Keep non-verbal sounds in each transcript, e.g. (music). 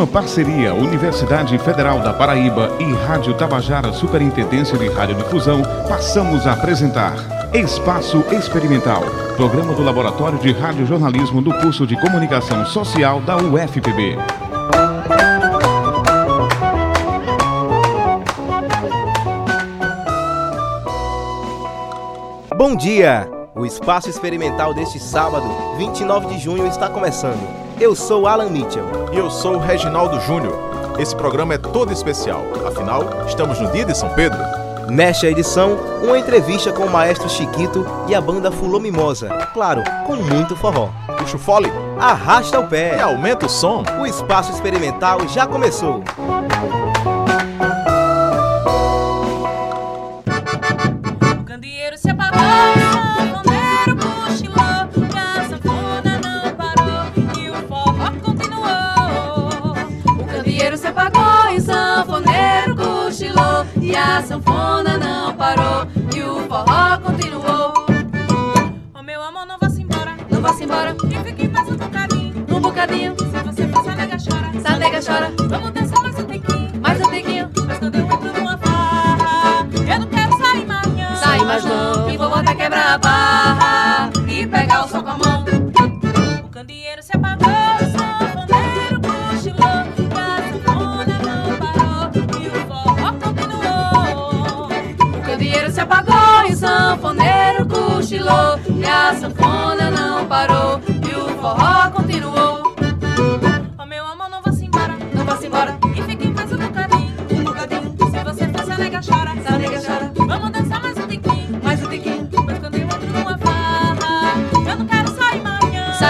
Numa parceria Universidade Federal da Paraíba e Rádio Tabajara Superintendência de Radiodifusão, passamos a apresentar Espaço Experimental, programa do Laboratório de Radiojornalismo do curso de Comunicação Social da UFPB. Bom dia! O Espaço Experimental deste sábado, 29 de junho, está começando. Eu sou Alan Mitchell. E eu sou Reginaldo Júnior. Esse programa é todo especial, afinal, estamos no dia de São Pedro. Nesta edição, uma entrevista com o maestro Chiquito e a banda Fulô Mimosa. Claro, com muito forró. Puxa o fole Arrasta o pé. e aumenta o som. O Espaço Experimental já começou.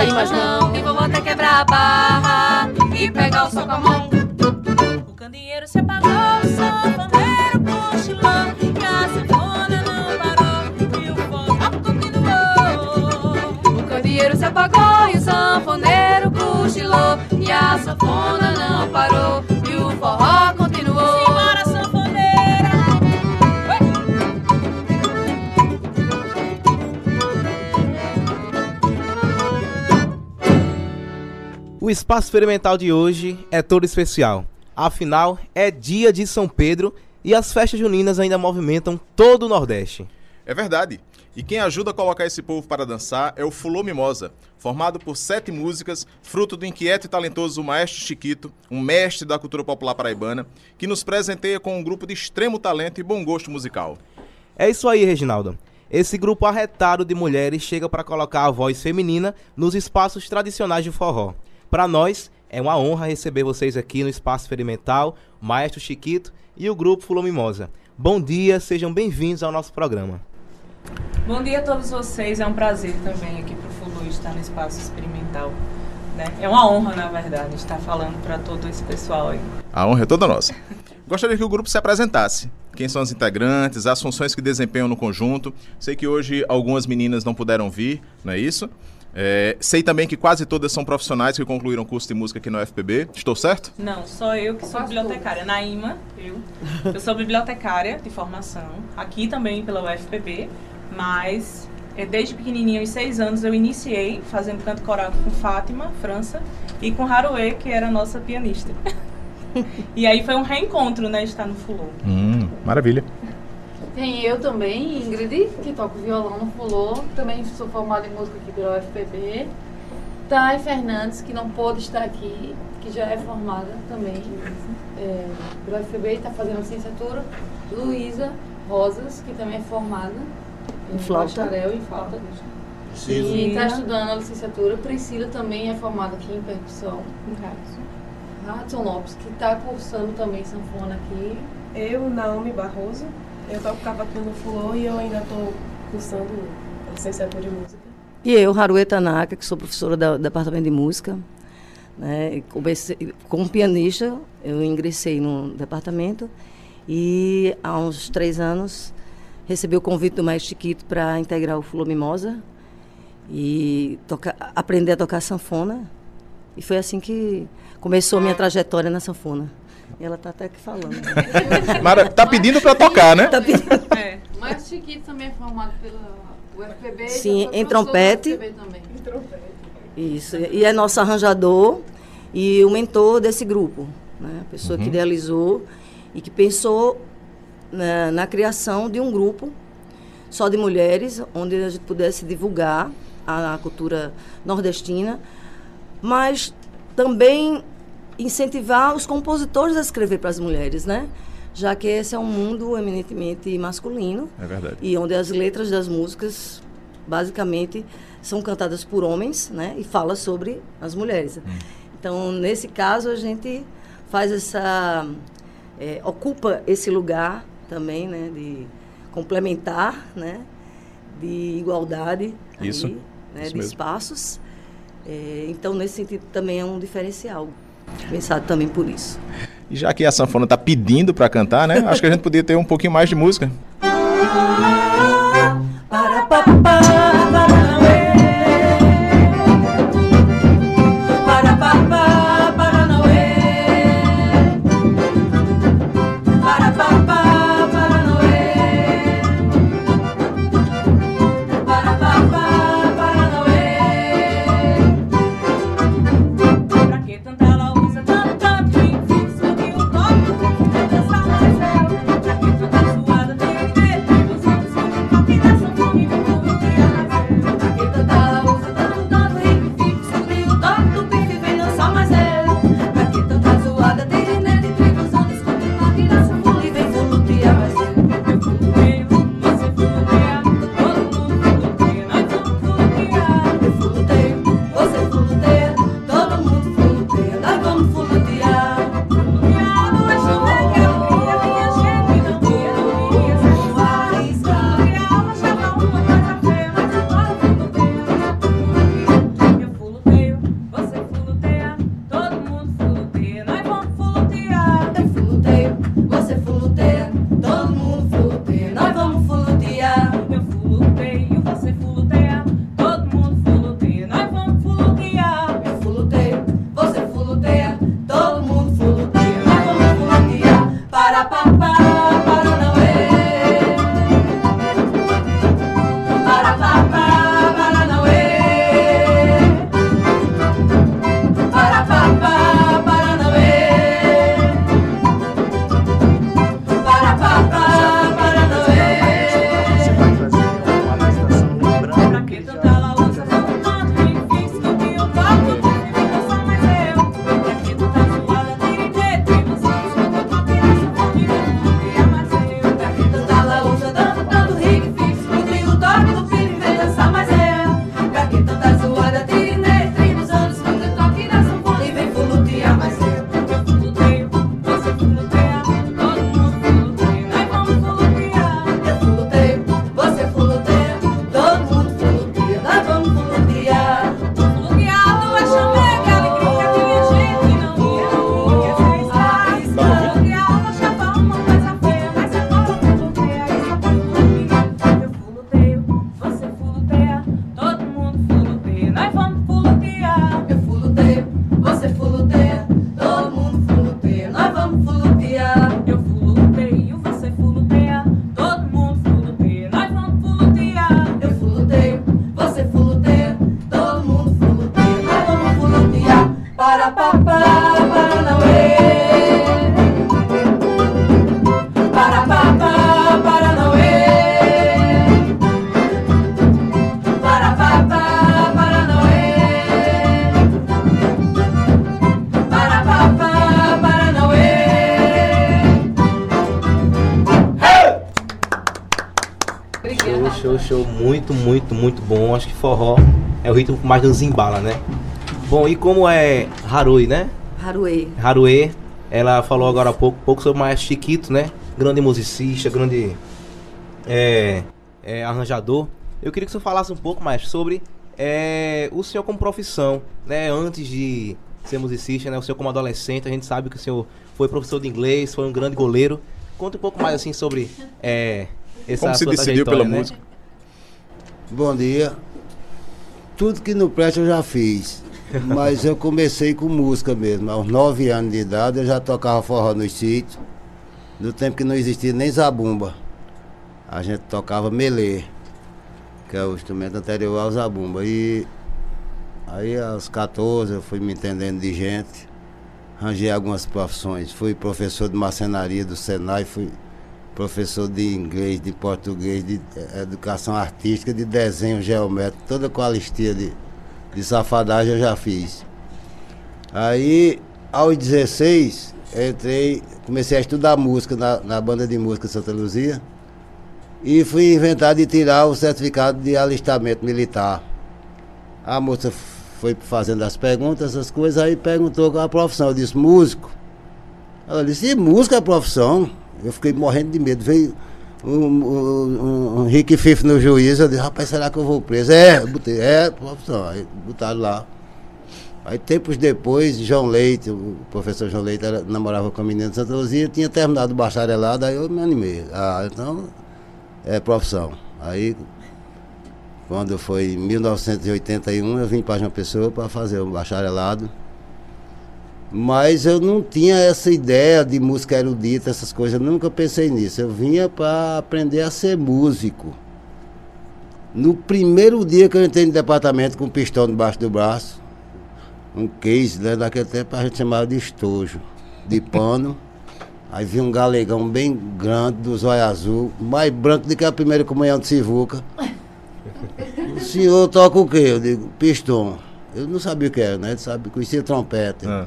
E vou até quebrar a barra e pegar o sol com a mão. O candeeiro se apagou, o sanfoneiro cochilou, e a sanfona não parou, e o forró continuou. O candeeiro se apagou, e o sanfoneiro cochilou, e a sanfona não parou, O Espaço Experimental de hoje é todo especial. Afinal, é dia de São Pedro e as festas juninas ainda movimentam todo o Nordeste. É verdade. E quem ajuda a colocar esse povo para dançar é o Fulô Mimosa, formado por sete músicas, fruto do inquieto e talentoso maestro Chiquito, um mestre da cultura popular paraibana, que nos presenteia com um grupo de extremo talento e bom gosto musical. É isso aí, Reginaldo. Esse grupo arretado de mulheres chega para colocar a voz feminina nos espaços tradicionais de forró. Para nós, é uma honra receber vocês aqui no Espaço Experimental, o Maestro Chiquito e o grupo Fulô Mimosa. Bom dia, sejam bem-vindos ao nosso programa. Bom dia a todos vocês, é um prazer também aqui para o Fulu estar no Espaço Experimental. né? É uma honra, na verdade, estar falando para todo esse pessoal aí. A honra é toda nossa. Gostaria que o grupo se apresentasse. Quem são os integrantes, as funções que desempenham no conjunto. Sei que hoje algumas meninas não puderam vir, não é isso? É, sei também que quase todas são profissionais que concluíram curso de música aqui no UFPB. Estou certo? Não, só eu que sou bibliotecária. Naíma, eu. Eu sou bibliotecária de formação, aqui também pela UFPB, mas é, desde pequenininha, aos seis anos, eu iniciei fazendo canto coral com Fátima, França, e com Haruê, que era a nossa pianista. (laughs) e aí foi um reencontro, né, estar no Fulô. Hum, maravilha. Tem eu também, Ingrid, que toco violão no Fulô. Também sou formada em música aqui pela UFPB. Thay Fernandes, que não pôde estar aqui, que já é formada também é, pela UFPB e está fazendo licenciatura. Luísa Rosas, que também é formada em bacharel em flauta. E está estudando a licenciatura. Priscila também é formada aqui em percussão. Hudson Lopes, que está cursando também sanfona aqui. Eu, Naomi Barroso, eu toco cavaquinho no Fulô e eu ainda estou cursando a licenciatura em música. E eu, Haruê Tanaka, que sou professora do Departamento de Música, né, comecei- como pianista, eu ingressei no departamento e há uns três anos recebi o convite do Maestro Chiquito para integrar o Fulô Mimosa e tocar- aprender a tocar sanfona. E foi assim que começou a minha trajetória na sanfona. E ela está até aqui falando. (laughs) Mara, tá pedindo para tocar, né? Tá pedindo- É. Mas Chiquito também é formado pela UFPB. Sim, em trompete. UFPB também. Isso. E é nosso arranjador e o mentor desse grupo, né? a pessoa que idealizou e que pensou na, na criação de um grupo só de mulheres, onde a gente pudesse divulgar a, a cultura nordestina, mas também incentivar os compositores a escrever para as mulheres, né? Já que esse é um mundo eminentemente masculino É verdade. e onde as letras das músicas basicamente são cantadas por homens, né? E fala sobre as mulheres. Então, nesse caso, a gente faz essa eh, ocupa esse lugar também, né? De complementar, né? De igualdade, Isso, né? isso de mesmo. espaços. Eh, então, nesse sentido, também é um diferencial. Pensado também por isso. E já que a sanfona tá pedindo para cantar, né? Acho que a gente podia ter um pouquinho mais de música. Forró é o ritmo que mais nos embala, né? Bom, e como é Harui, né? Haruê. Haruê, ela falou agora há pouco, pouco sobre o Maestro Chiquito, né? Grande musicista, grande é, é, arranjador. Eu queria que você falasse um pouco mais sobre é, o senhor como profissão, né? Antes de ser musicista, né? O senhor como adolescente, a gente sabe que o senhor foi professor de inglês, foi um grande goleiro. Conta um pouco mais assim sobre é, essa Como se decidiu pela né? música? Bom dia. Tudo que não presta eu já fiz. (laughs) Mas eu comecei com música mesmo. Aos nove anos de idade eu já tocava forró nos sítios. No tempo que não existia nem zabumba. A gente tocava melê, que é o instrumento anterior ao zabumba. E Aí aos 14 eu fui me entendendo de gente, arranjei algumas profissões. Fui professor de marcenaria do Senai, fui professor de inglês, de português, de eh, educação artística, de desenho geométrico, toda a listinha de, de safadagem eu já fiz. Aí, aos 16, eu entrei, comecei a estudar música na, na banda de música Santa Luzia e fui inventar de tirar o certificado de alistamento militar. A moça foi fazendo as perguntas, essas coisas, aí perguntou qual a profissão. Eu disse, músico. Ela disse, e música é profissão? Eu fiquei morrendo de medo. Veio um, um, um Rick Fif no juiz, eu disse, rapaz, será que eu vou preso? É, botei, é, profissão. Aí botaram lá. Aí tempos depois, João Leite, o professor João Leite era, namorava com a menina de Santa Luzia, tinha terminado o bacharelado, aí eu me animei. Ah, então é profissão. Aí quando foi em 1981, eu vim para João Pessoa para fazer o bacharelado. Mas eu não tinha essa ideia de música erudita, essas coisas, eu nunca pensei nisso. Eu vinha para aprender a ser músico. No primeiro dia que eu entrei no departamento com um pistão debaixo do braço, um case, né, naquele tempo a gente chamava de estojo, de pano. Aí vi um galegão bem grande, dos olhos azul, mais branco do que a primeira comunhão de Sivuca. O senhor toca o quê? Eu digo, pistão. Eu não sabia o que era, né? Sabe, conhecia trompete. Ah.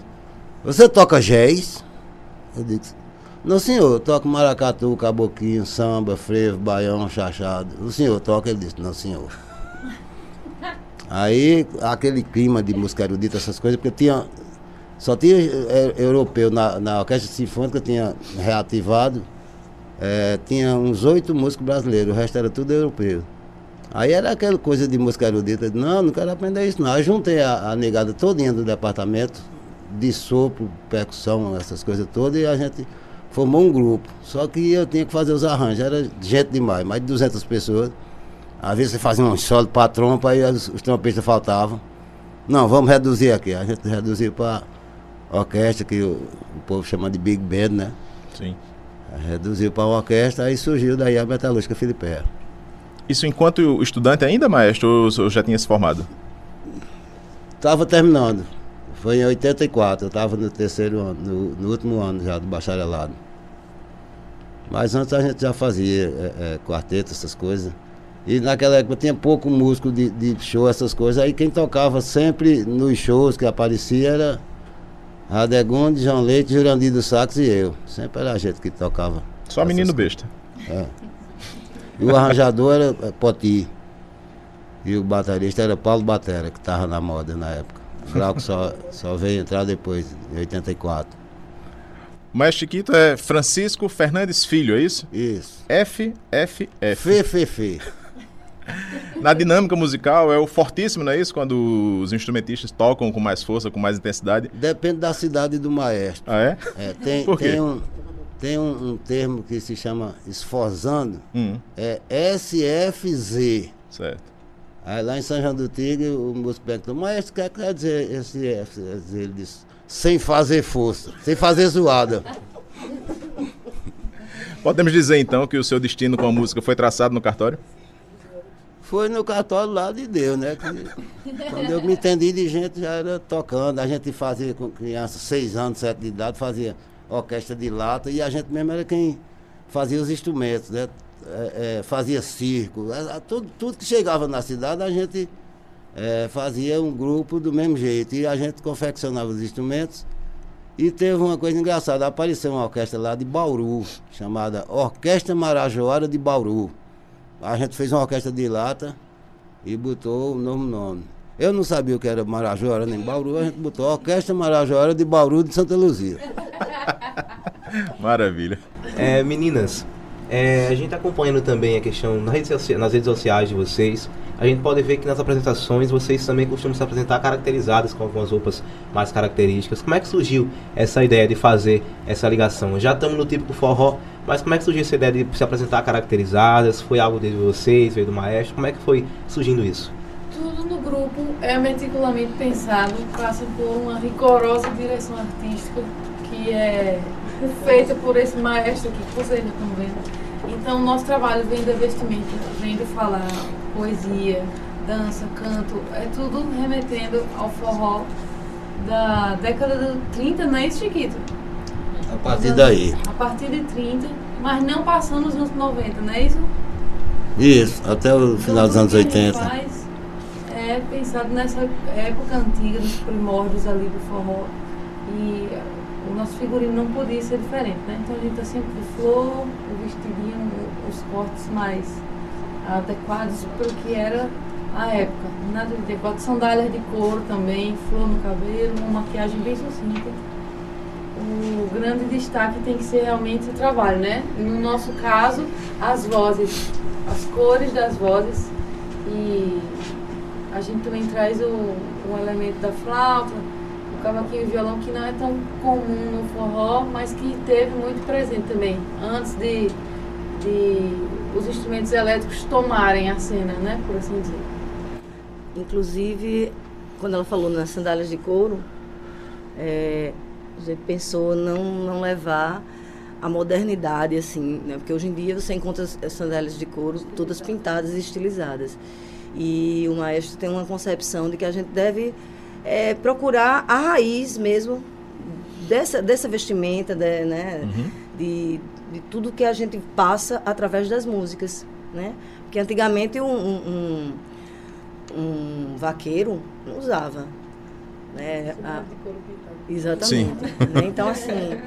Você toca jazz? Eu digo, não senhor, eu toco maracatu, caboquinho, samba, frevo, baião, chachado. O senhor toca? Ele disse, não senhor. (laughs) Aí, aquele clima de música erudita, essas coisas, porque tinha. Só tinha é, europeu na, na orquestra sinfônica, tinha reativado. é, tinha uns oito músicos brasileiros, o resto era tudo europeu. Aí era aquela coisa de música erudita. Não, não quero aprender isso não. Aí juntei a, a negada todinha do departamento, de sopro, percussão, essas coisas todas, e a gente formou um grupo. Só que eu tinha que fazer os arranjos, era gente demais, mais de 200 pessoas. Às vezes você fazia um solo para trompa, aí os, os trompetistas faltavam. Não, vamos reduzir aqui. A gente reduziu para orquestra, que o, o povo chama de Big Band, né? Sim. Reduziu para orquestra, aí surgiu daí a metalúrgica Filipe. Isso enquanto estudante ainda, maestro, ou já tinha se formado? Estava terminando. Foi em 84, eu estava no terceiro ano, no, no último ano já do bacharelado. Mas antes a gente já fazia é, é, quarteto, essas coisas. E naquela época tinha pouco músico de, de show, essas coisas. Aí quem tocava sempre nos shows que aparecia era Radegunde, João Leite, Jurandir do Sax e eu. Sempre era a gente que tocava. Só essas menino besta. É. E o arranjador era é, Poti. E o baterista era Paulo Batera, que estava na moda na época. O Glauco só, só veio entrar depois, em 84. O maestro Chiquito é Francisco Fernandes Filho, é isso? Isso. F, F, F. Fê, fê, fê. Na dinâmica musical é o fortíssimo, não é isso? Quando os instrumentistas tocam com mais força, com mais intensidade. Depende da cidade do maestro. Ah, é? É, tem, Por quê? tem, um, tem um, um termo que se chama esforzando, Hum, é SFZ. certo. Aí lá em São João do Tigre, o músico perguntou, maestro, o que é que quer dizer SFZ? Ele disse, sem fazer força, sem fazer zoada. (laughs) Podemos dizer então que o seu destino com a música foi traçado no cartório? Foi no cartório lá de Deus, né? Quando eu me entendi de gente, já era tocando. A gente fazia com criança, seis anos, sete de idade, fazia orquestra de lata e a gente mesmo era quem fazia os instrumentos, né? É, é, fazia circo. tudo, tudo que chegava na cidade, a gente é, fazia um grupo do mesmo jeito. E a gente confeccionava os instrumentos. E teve uma coisa engraçada, apareceu uma orquestra lá de Bauru, chamada Orquestra Marajoara de Bauru. A gente fez uma orquestra de lata e botou o novo nome. Eu não sabia o que era Marajoara nem Bauru, a gente botou Orquestra Marajoara de Bauru de Santa Luzia. (laughs) Maravilha. É, meninas, é, a gente tá acompanhando também a questão nas redes, nas redes sociais de vocês. A gente pode ver que nas apresentações vocês também costumam se apresentar caracterizadas com algumas roupas mais características. Como é que surgiu essa ideia de fazer essa ligação? Já estamos no típico forró, mas como é que surgiu essa ideia de se apresentar caracterizadas? Foi algo de vocês, veio do maestro? Como é que foi surgindo isso? Tudo no grupo é meticulosamente pensado, passa por uma rigorosa direção artística que é feita por esse maestro aqui que vocês já estão vendo. Então, nosso trabalho vem da vestimenta, vem do falar, poesia, dança, canto, é tudo remetendo ao forró da década de 30, não é isso, Chiquito? A partir daí. A partir de 30, mas não passando os anos 90, não é isso? Isso, até o final dos anos que a gente 80. faz é pensado nessa época antiga, nos primórdios ali do forró. E o nosso figurino não podia ser diferente, né? Então a gente tá sempre de flor, o vestidinho, os cortes mais adequados para o que era a época. Nada de decote, sandálias de couro também, flor no cabelo, uma maquiagem bem sucinta. O grande destaque tem que ser realmente o trabalho, né? No nosso caso, as vozes, as cores das vozes e a gente também traz o, o elemento da flauta, cavaquinho e violão que não é tão comum no forró, mas que teve muito presente também, antes de, de os instrumentos elétricos tomarem a cena, né? Por assim dizer. Inclusive, quando ela falou nas sandálias de couro, é, a gente pensou não, não levar a modernidade, assim, né? Porque hoje em dia você encontra as sandálias de couro todas pintadas e estilizadas. E o maestro tem uma concepção de que a gente deve é, procurar a raiz mesmo dessa, dessa vestimenta, de, né? de, de tudo que a gente passa através das músicas, né? Porque antigamente um, um, um, um vaqueiro não usava, né? A- De couro pintado. exatamente. né? Então assim,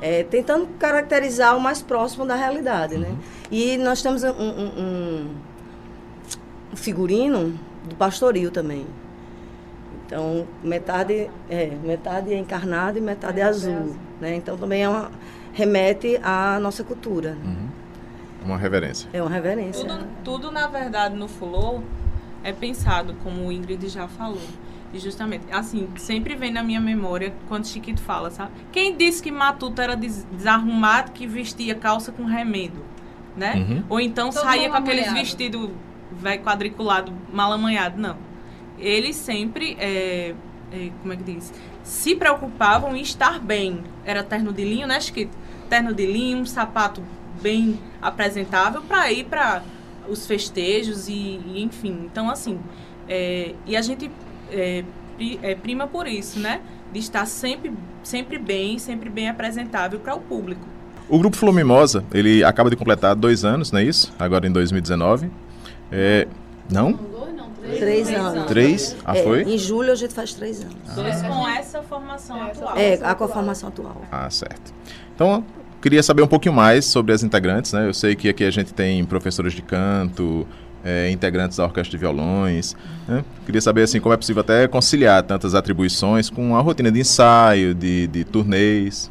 é, tentando caracterizar o mais próximo da realidade, né? E nós temos um, um- um- um figurino do pastoril também. Então, metade é, metade é encarnado e metade é azul, né? Então também é uma remete à nossa cultura. né? Uma reverência. É uma reverência. Tudo, tudo, na verdade, no Fulô é pensado, como o Ingrid já falou. E justamente, assim, sempre vem na minha memória quando Chiquito fala, sabe? Quem disse que Matuto era des- desarrumado que vestia calça com remendo, né? Uhum. Ou então Todo saía com aqueles vestidos vai quadriculado, mal amanhado, não. Eles sempre, é, é, como é que diz? Se preocupavam em estar bem. Era terno de linho, né, Chiquito? Terno de linho, um sapato bem apresentável para ir para os festejos e, e, enfim. Então, assim, é, e a gente é, é, prima por isso, né? De estar sempre, sempre bem, sempre bem apresentável para o público. O Grupo Flor Mimosa, ele acaba de completar dois anos, não é isso? Agora em 2019. É, não? Três. Anos. Três? Ah, É, foi? Em julho a gente faz três anos. Dois com essa formação atual. É, a com a formação atual. Ah, certo. Então, queria saber um pouquinho mais sobre as integrantes, né? Eu sei que aqui a gente tem professores de canto, é, integrantes da orquestra de violões. né? Queria saber assim como é possível até conciliar tantas atribuições com a rotina de ensaio, de, de turnês.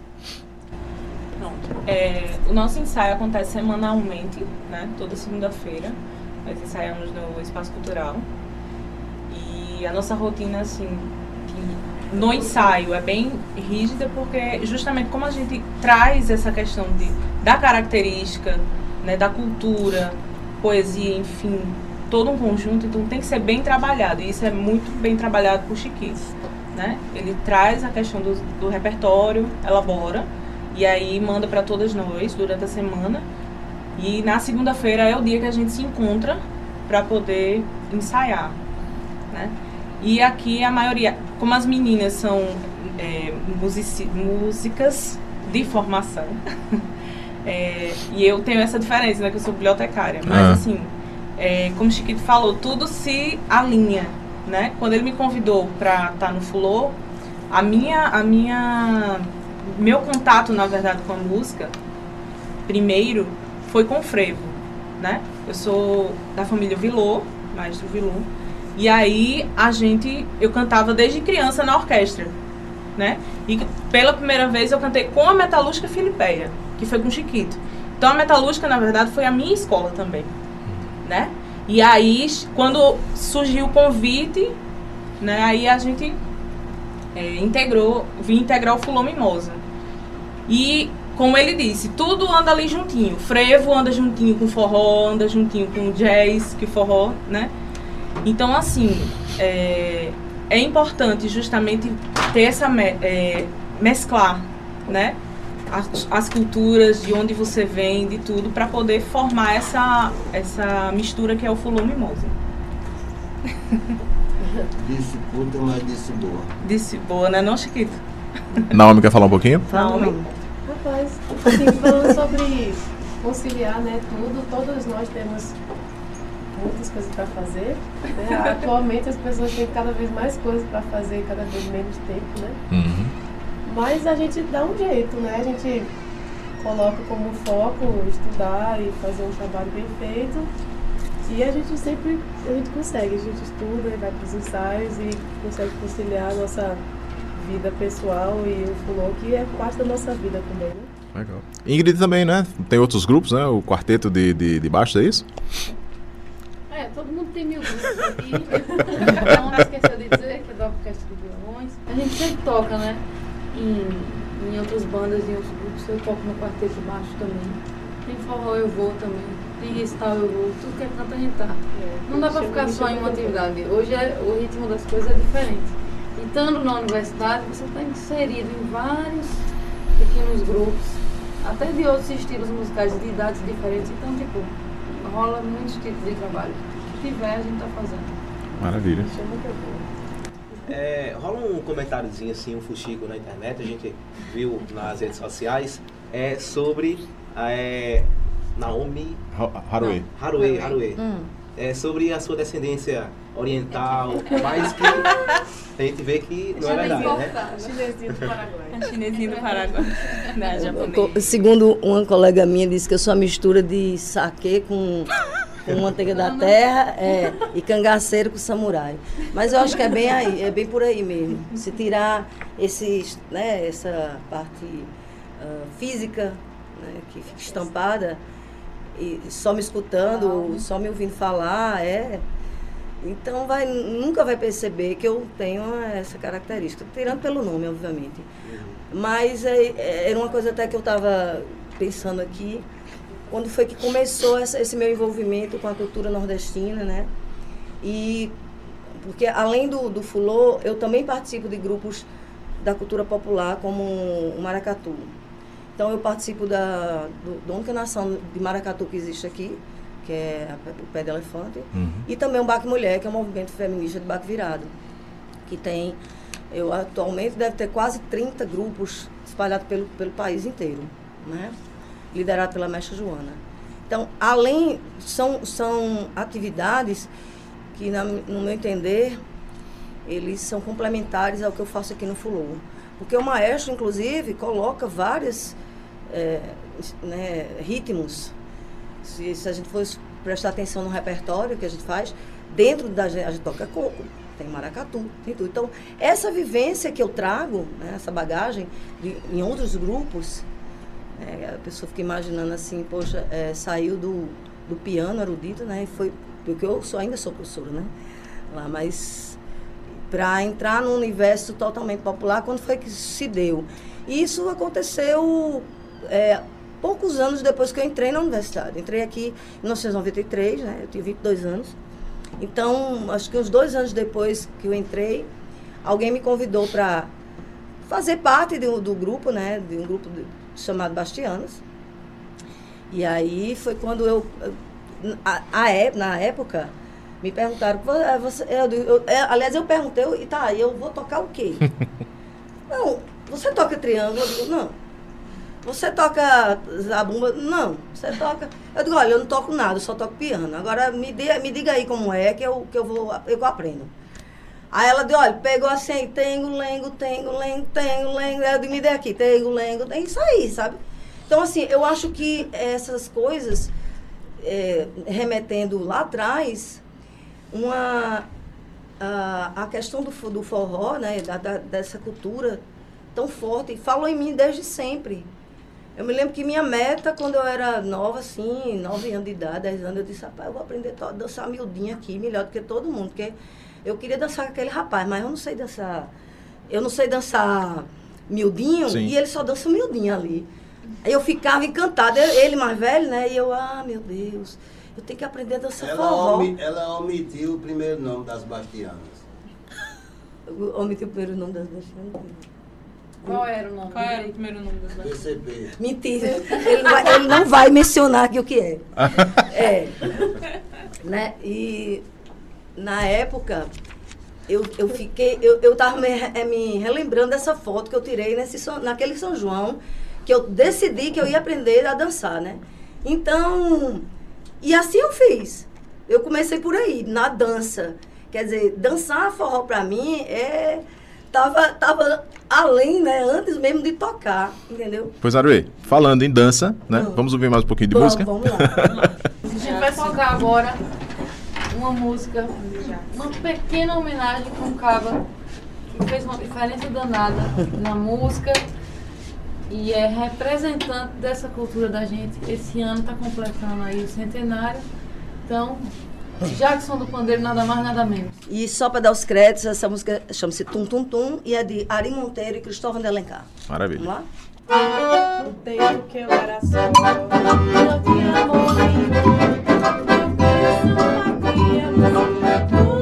Pronto. É, o nosso ensaio acontece semanalmente, né? Toda segunda-feira. Nós ensaiamos no Espaço Cultural. A nossa rotina, assim, no ensaio é bem rígida, porque justamente como a gente traz essa questão de, da característica, né, da cultura, poesia, enfim, todo um conjunto, então tem que ser bem trabalhado. E isso é muito bem trabalhado por Chiquis. Né? Ele traz a questão do, do repertório, elabora, e aí manda para todas nós durante a semana. E na segunda-feira é o dia que a gente se encontra para poder ensaiar, né? E aqui a maioria, como as meninas são é, musici- músicas de formação, (laughs) é, e eu tenho essa diferença, né? Que eu sou bibliotecária, mas Ah. assim, é, como o Chiquito falou, tudo se alinha, né? Quando ele me convidou para estar no Fulô, a minha, a minha, meu contato, na verdade, com a música, primeiro, foi com o frevo, né? Eu sou da família Vilô, maestro Vilô, e aí a gente, eu cantava desde criança na orquestra, né? E pela primeira vez eu cantei com a Metalúrgica Filipeia, que foi com Chiquito. Então a Metalúrgica, na verdade, foi a minha escola também, né? E aí, quando surgiu o convite, né? Aí a gente é, integrou, vim integrar o Fulô Mimosa. E, como ele disse, tudo anda ali juntinho. Frevo anda juntinho com forró, anda juntinho com jazz, que forró, né? Então, assim, é, é importante justamente ter essa me- é, mesclar, né? As, as culturas, de onde você vem, de tudo, para poder formar essa, essa mistura que é o Fulô Mimosa. (laughs) Disse puta, mas disse boa. Disse boa, né, não, Chiquito? Naomi quer falar um pouquinho? Naomi? Rapaz, assim, falando sobre conciliar, né, tudo, todos nós temos muitas coisas para fazer. Né? Atualmente as pessoas têm cada vez mais coisas para fazer, cada vez menos tempo, né? Uhum. Mas a gente dá um jeito, né? A gente coloca como foco estudar e fazer um trabalho bem feito. E a gente sempre, a gente consegue, a gente estuda e vai para os ensaios e consegue conciliar a nossa vida pessoal e o fulô, que é parte da nossa vida também, né? Legal. Ingrid também, né? Tem outros grupos, né? O quarteto de, de, de baixo, é isso? É, tem mil grupos aqui. Não esqueceu de dizer que é da Orquestra de Violões. A gente sempre toca, né? Em, em outras bandas, em outros grupos. Eu toco no quarteto baixo também. Tem forró, eu vou também. Tem recital, eu vou. Tudo que é canto, a gente tá. Não dá pra ficar só em uma atividade. Hoje é, o ritmo das coisas é diferente. E estando na universidade, você está inserido em vários pequenos grupos, até de outros estilos musicais, de idades diferentes. Então, tipo, rola muitos tipos de trabalho. Que tiver, a gente tá fazendo. Maravilha. Isso é muito bom. É, rola um comentáriozinho assim, um fuxico na internet, a gente viu nas redes sociais, é sobre é, Naomi Ha- Haruê. Haruê, Haruê. É sobre a sua descendência oriental, mas que a gente vê que não é verdade, né? Chinesinho do Paraguai. Chinesinho do Paraguai. Não, japonês. Segundo uma colega minha, disse que eu sou uma mistura de saquê com, com manteiga da terra é, e cangaceiro com samurai. Mas eu acho que é bem aí, é bem por aí mesmo. Se tirar esses, né, essa parte ah, física né, que fica estampada e só me escutando, ou só me ouvindo falar, é. Então vai, nunca vai perceber que eu tenho essa característica, tirando pelo nome, obviamente. Mas é, é, era uma coisa até que eu estava pensando aqui, quando foi que começou essa- esse meu envolvimento com a cultura nordestina, né? E porque além do, do fulô, eu também participo de grupos da cultura popular, como o maracatu. Então eu participo da do, da única nação de maracatu que existe aqui, que é a- o pé de elefante, Uhum. e também o Baque Mulher, que é um movimento feminista de baque virado, que tem, eu atualmente deve ter quase 30 grupos espalhados pelo, pelo país inteiro, né? Liderado pela mestra Joana. Então, além, são, são atividades que, na, no meu entender, eles são complementares ao que eu faço aqui no Fulô. Porque o maestro, inclusive, coloca vários né, ritmos. Se, se a gente fosse prestar atenção no repertório que a gente faz, dentro da gente, a gente toca coco, tem maracatu, tem tudo. Então, essa vivência que eu trago, né, essa bagagem, de, em outros grupos, é, a pessoa fica imaginando assim, poxa, é, saiu do, do piano erudito, né? E foi, porque eu sou, ainda sou professora, né? Lá, mas para entrar num universo totalmente popular, quando foi que se deu? Isso aconteceu é, poucos anos depois que eu entrei na universidade. Entrei aqui em 1993, né? Eu tinha 22 anos. Então, acho que uns dois anos depois que eu entrei, alguém me convidou para fazer parte de do grupo, né? De um grupo de- chamado Bastianas. E aí foi quando eu, a, a é- na época, me perguntaram, "Vo- é, você, eu, eu- é, aliás, eu perguntei, eu- e tá, eu vou tocar o quê? (laughs) não, você toca triângulo? Eu digo, não. Você toca zabumba? Não. Você toca. Eu digo, olha, eu não toco nada, eu só toco piano. Agora me, dê, me diga aí como é que eu, que eu vou eu aprendo. Aí ela disse, olha, pegou assim, tengo, lengo, tengo, lengo, tengo, lengo. Aí eu me dê aqui, tengo, lengo, é isso aí, sabe? Então, assim, eu acho que essas coisas, é, remetendo lá atrás, uma, a, a questão do, do forró, né, da, da- dessa cultura tão forte, falou em mim desde sempre. Eu me lembro que minha meta, quando eu era nova, assim, 9 anos de idade, 10 anos, eu disse, rapaz, eu vou aprender a dançar miudinha aqui, melhor do que todo mundo, porque eu queria dançar com aquele rapaz, mas eu não sei dançar. Eu não sei dançar miudinho Sim. e ele só dança miudinho ali. Aí eu ficava encantada, ele mais velho, né? E eu, ah, meu Deus, eu tenho que aprender a dançar Ela, forró. omi- ela omitiu o primeiro nome das Bastianas. (laughs) Eu omiti o primeiro nome das duas. Qual era o nome? Qual era o primeiro nome das? PCP. Mentira. Ele não, vai, ele não vai mencionar aqui o que é. (laughs) É. né? E na época, eu, eu fiquei, eu, eu tava me, eh, me relembrando dessa foto que eu tirei nesse, naquele São João, que eu decidi que eu ia aprender a dançar, né? Então, e assim eu fiz. Eu comecei por aí, na dança. Quer dizer, dançar forró pra mim é. Tava, tava além, né? Antes mesmo de tocar, entendeu? Pois, Aruê, falando em dança, né? Hum. Vamos ouvir mais um pouquinho de Vamos, música? vamos lá, vamos lá. A gente vai tocar agora uma música, uma pequena homenagem com o Caba, que fez uma diferença danada na música e é representante dessa cultura da gente. Esse ano está completando aí o centenário. Então, Jackson do Pandeiro, nada mais, nada menos. E só para dar os créditos, essa música chama-se Tum Tum Tum e é de Ari Monteiro e Cristóvão de Alencar. Maravilha. Vamos lá? No tempo que eu era só, amor nenhum. No Thank you.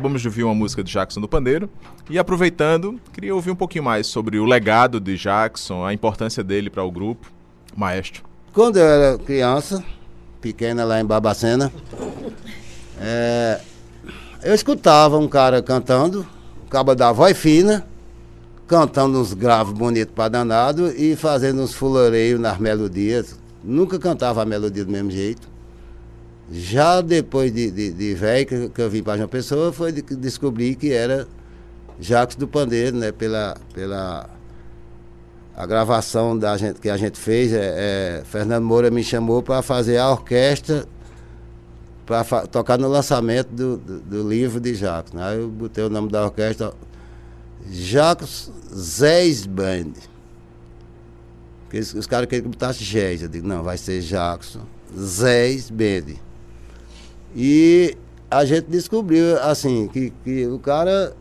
Acabamos de ouvir uma música de Jackson do Pandeiro e aproveitando, queria ouvir um pouquinho mais sobre o legado de Jackson, a importância dele para o grupo. Maestro. Quando eu era criança, pequena lá em Babacena, é, eu escutava um cara cantando, um cabo da voz fina, cantando uns graves bonitos para danado e fazendo uns fuleireiros nas melodias. Nunca cantava a melodia do mesmo jeito. Já depois de, de, de velho, que, que eu vim para João Pessoa, foi de descobri que era Jacques do Pandeiro, né? Pela, pela a gravação da gente, que a gente fez, é, é, Fernando Moura me chamou para fazer a orquestra para tocar no lançamento do, do, do livro de Jacques. Né? Aí eu botei o nome da orquestra Jacques Zés Band. Porque os, caras queriam que botasse Gés. Eu digo, não, vai ser Jackson Zés Band. E a gente descobriu, assim, que, que o cara,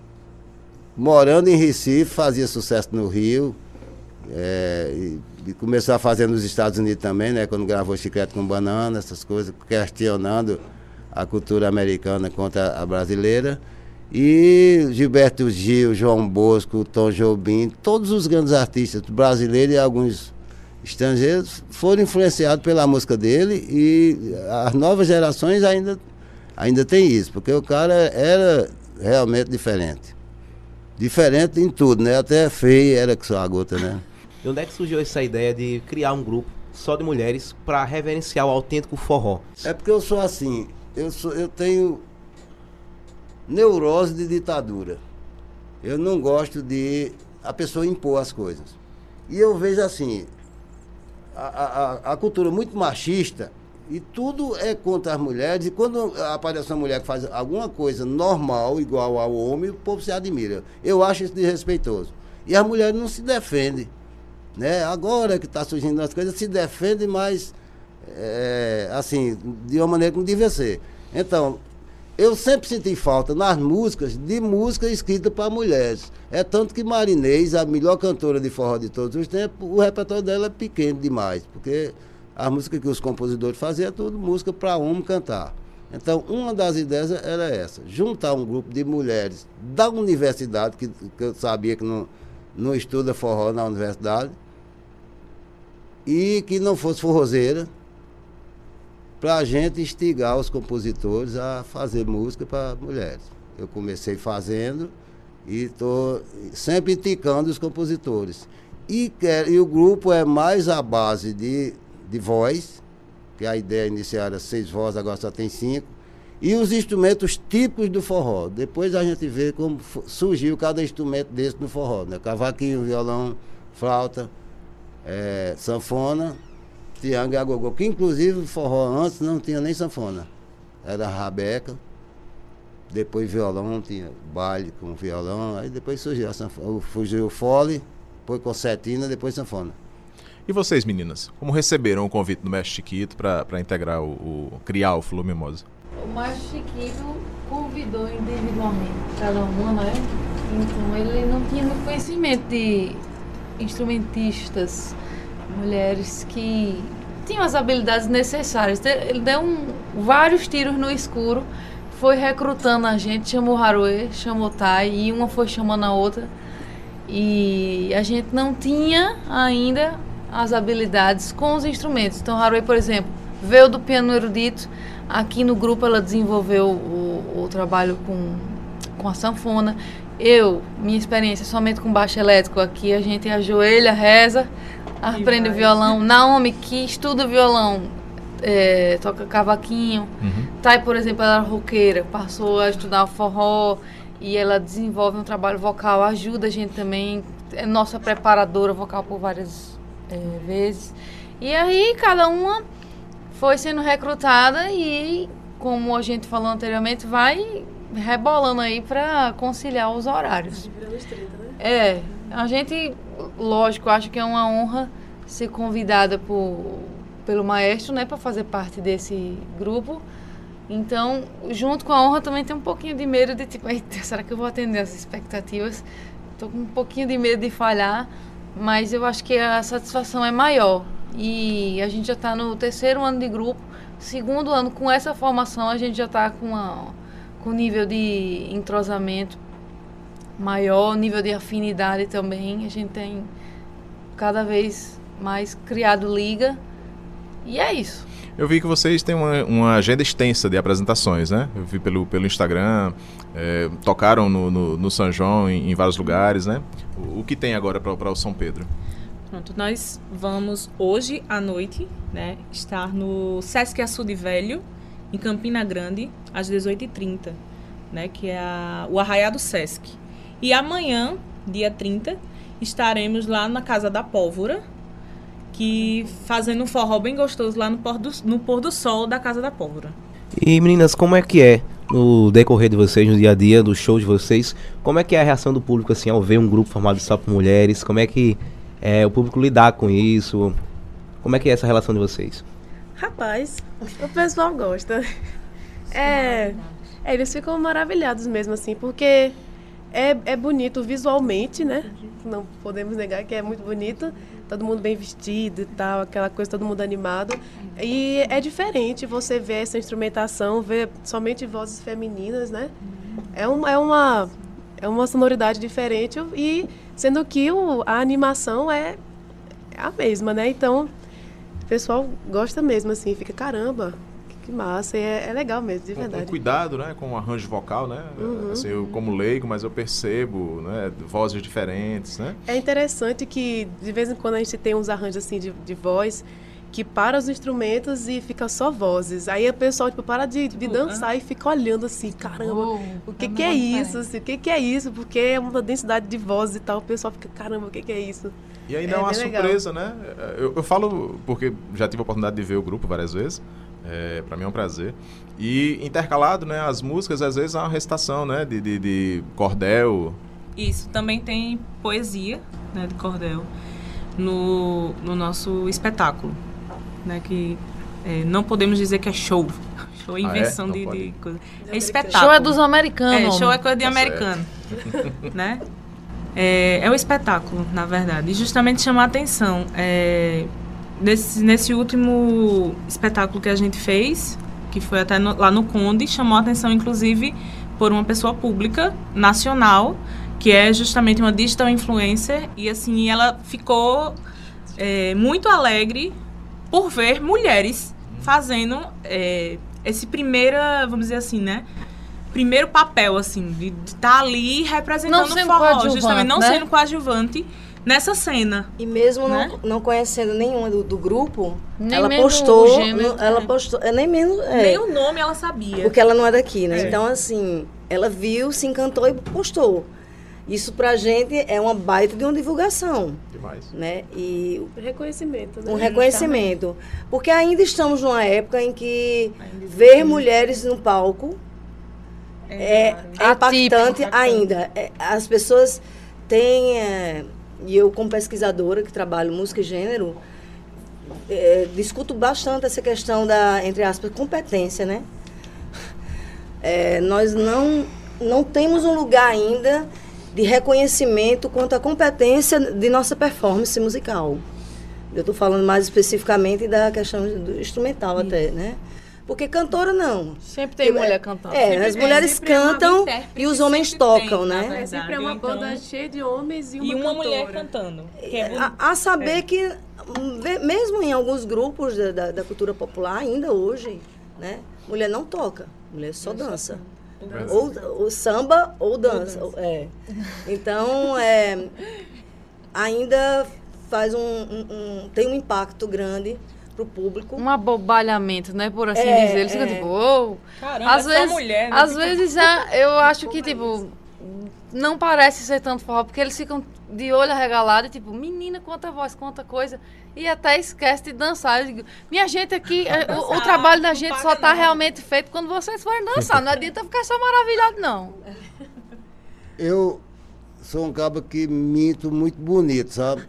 morando em Recife, fazia sucesso no Rio. É, e, e começou a fazer nos Estados Unidos também, né? Quando gravou Chiclete com Banana, essas coisas, questionando a cultura americana contra a brasileira. E Gilberto Gil, João Bosco, Tom Jobim, todos os grandes artistas brasileiros e alguns estrangeiros foram influenciados pela música dele e as novas gerações ainda, ainda tem isso, porque o cara era realmente diferente. Diferente em tudo, né? Até feio era que só a gota, né? De onde é que surgiu essa ideia de criar um grupo só de mulheres para reverenciar o autêntico forró? É porque eu sou assim, eu, sou, eu tenho neurose de ditadura. Eu não gosto de a pessoa impor as coisas. E eu vejo assim, a, a, a cultura muito machista e tudo é contra as mulheres. E quando aparece uma mulher que faz alguma coisa normal, igual ao homem, o povo se admira. Eu acho isso desrespeitoso. E as mulheres não se defendem. Né? Agora que está surgindo as coisas, se defendem, mas é, assim, de uma maneira que não devia ser. Então, eu sempre senti falta nas músicas de música escrita para mulheres. É tanto que Marinês, a melhor cantora de forró de todos os tempos, o repertório dela é pequeno demais, porque A música que os compositores faziam é tudo música para homem cantar. Então, uma das ideias era essa: juntar um grupo de mulheres da universidade, que, que eu sabia que não, não estuda forró na universidade, e que não fosse forrozeira, para a gente instigar os compositores a fazer música para mulheres. Eu comecei fazendo e estou sempre indicando os compositores. E, quer, e o grupo é mais a base de, de voz, que a ideia inicial era seis vozes, agora só tem cinco, e os instrumentos típicos do forró. Depois a gente vê como surgiu cada instrumento desse no forró, né? Cavaquinho, violão, flauta, eh, sanfona, triângulo e agogô, que inclusive forró antes não tinha nem sanfona. Era rabeca, depois violão, tinha baile com violão, aí depois surgiu a sanfona, surgiu o fole, depois concertina, depois sanfona. E vocês, meninas, como receberam o convite do Mestre Chiquito para integrar o, o criar o Flor Mimosa? O Maestro Chiquito convidou individualmente cada uma, né? Então ele não tinha muito conhecimento de instrumentistas, mulheres que tinham as habilidades necessárias. Ele deu um- vários tiros no escuro, foi recrutando a gente, chamou Haruê, chamou Tai, e uma foi chamando a outra. E a gente não tinha ainda as habilidades com os instrumentos. Então, Haruê, por exemplo, veio do piano erudito. Aqui no grupo ela desenvolveu o, o trabalho com, com a sanfona. Eu, minha experiência somente com baixo elétrico, aqui a gente ajoelha, reza, aprende violão. Naomi, que estuda violão, é, toca cavaquinho. Thay, por exemplo, ela era roqueira, passou a estudar forró e ela desenvolve um trabalho vocal, ajuda a gente também, é nossa preparadora vocal por várias é, vezes. E aí cada uma foi sendo recrutada e, como a gente falou anteriormente, vai rebolando aí para conciliar os horários. Virando os 30, né? É, a gente, lógico, acho que é uma honra ser convidada por, pelo maestro, né, para fazer parte desse grupo. Então, junto com a honra também tem um pouquinho de medo de tipo, "Eita, será que eu vou atender as expectativas? Tô com um pouquinho de medo de falhar, mas eu acho que a satisfação é maior. E a gente já está no terceiro ano de grupo, segundo ano com essa formação a gente já está com a, com nível de entrosamento maior, nível de afinidade também. A gente tem cada vez mais criado liga. E é isso. Eu vi que vocês têm uma, uma agenda extensa de apresentações, né? Eu vi pelo, pelo Instagram, é, tocaram no, no, no São João em, em vários lugares, né? O, o que tem agora para o São Pedro? Pronto, nós vamos hoje à noite, né, estar no Sesc Açude Velho, em Campina Grande, às 18h30, né, que é a- o Arraiá do Sesc. E amanhã, dia 30, estaremos lá na Casa da Pólvora, que fazendo um forró bem gostoso lá no pôr do, no pôr do sol da Casa da Pólvora. E meninas, como é que é no decorrer de vocês, no dia a dia, do show de vocês? Como é que é a reação do público assim ao ver um grupo formado só por mulheres? Como é que é, o público lidar com isso? Como é que é essa relação de vocês? Rapaz, o pessoal gosta. É, é, eles ficam maravilhados mesmo, assim, porque é, é bonito visualmente, né? Não podemos negar que é muito bonito. Todo mundo bem vestido e tal, aquela coisa, todo mundo animado. E é diferente você ver essa instrumentação, ver somente vozes femininas, né? É, um, é, uma, é uma sonoridade diferente e sendo que o, a animação é, a mesma, né? Então, pessoal gosta mesmo, assim, fica, caramba, que, que massa. E é, é legal mesmo, de Com, com verdade. cuidado, né? Com o arranjo vocal, né? Assim, eu como leigo, mas eu percebo, né? Vozes diferentes, né? É interessante que de vez em quando a gente tem uns arranjos assim de, de voz que para os instrumentos e fica só vozes. Aí o pessoal tipo, para de, de dançar e fica olhando assim, caramba, Oh, o que, tá que é uma isso? Assim, o que, que é isso? Porque é uma densidade de vozes e tal. O pessoal fica, caramba, o que, que é isso? E ainda É é, uma bem legal. surpresa, né? Eu, eu falo porque já tive a oportunidade de ver o grupo várias vezes. É, para mim é um prazer. E intercalado, né? As músicas, às vezes, há uma recitação, né? De, de, de cordel. Isso, também tem poesia, né, de cordel, no, no nosso espetáculo, né, que é, não podemos dizer que é show. (laughs) Show é Ah, é? invenção de, de coisa. É espetáculo. Show é dos americanos. É, show é coisa de Tá americano, né? (laughs) É, é um espetáculo, na verdade. E justamente chamar a atenção. É, nesse, nesse último espetáculo que a gente fez, que foi até no- lá no Conde, chamou a atenção, inclusive, por uma pessoa pública, nacional, que é justamente uma digital influencer. E, assim, ela ficou é, muito alegre por ver mulheres fazendo é, esse primeira, vamos dizer assim, né? Primeiro papel, assim, de estar ali representando Não o forró, justamente não né? sendo coadjuvante nessa cena. E mesmo Né? não, não conhecendo nenhuma do, do grupo, Nem ela mesmo postou. o gênero. no- ela postou. É, nem menos. É, Nem o nome ela sabia. Porque ela não é daqui, né? É. Então, assim, ela viu, se encantou e postou. Isso pra gente é uma baita de uma divulgação, Demais. né? E Reconhecimento, né? um reconhecimento. Porque ainda estamos numa época em que Ainda ver mulheres no palco é, é impactante Atípico. ainda. É, as pessoas têm. é, e eu, como pesquisadora que trabalho música e gênero, é, discuto bastante essa questão da, entre aspas, competência, né? É, nós não, não temos um lugar ainda de reconhecimento quanto à competência de nossa performance musical. Eu estou falando mais especificamente da questão do instrumental até, né? Porque cantora não. Sempre tem Eu- mulher cantando. É, Sempre as tem, mulheres é cantam e os homens tocam, tem, né? verdade. É sempre é uma Então, banda cheia de homens e uma E uma mulher cantando. Que é A, a saber que, hum, mesmo em alguns grupos da, da, da cultura popular, ainda hoje, né? Mulher não toca, mulher só dança. Ou, ou samba ou dança. ou- É. Então, é, ainda faz um, um- um- tem um impacto grande pro público. Um abobalhamento, né? Por assim É, dizer. Eles ficam é. tipo, "Uou". Caramba, às é vezes, mulher, né? às vezes é, eu acho que, tipo, não parece ser tanto forró, porque eles ficam de olho arregalado e tipo, menina, quanta voz, quanta coisa. E até esquece de dançar. Eu digo, minha gente aqui, é, o, o trabalho da gente só tá não. realmente feito quando vocês forem dançar. Não adianta ficar só maravilhado, não. (laughs) Eu sou um cabo que minto muito bonito, sabe?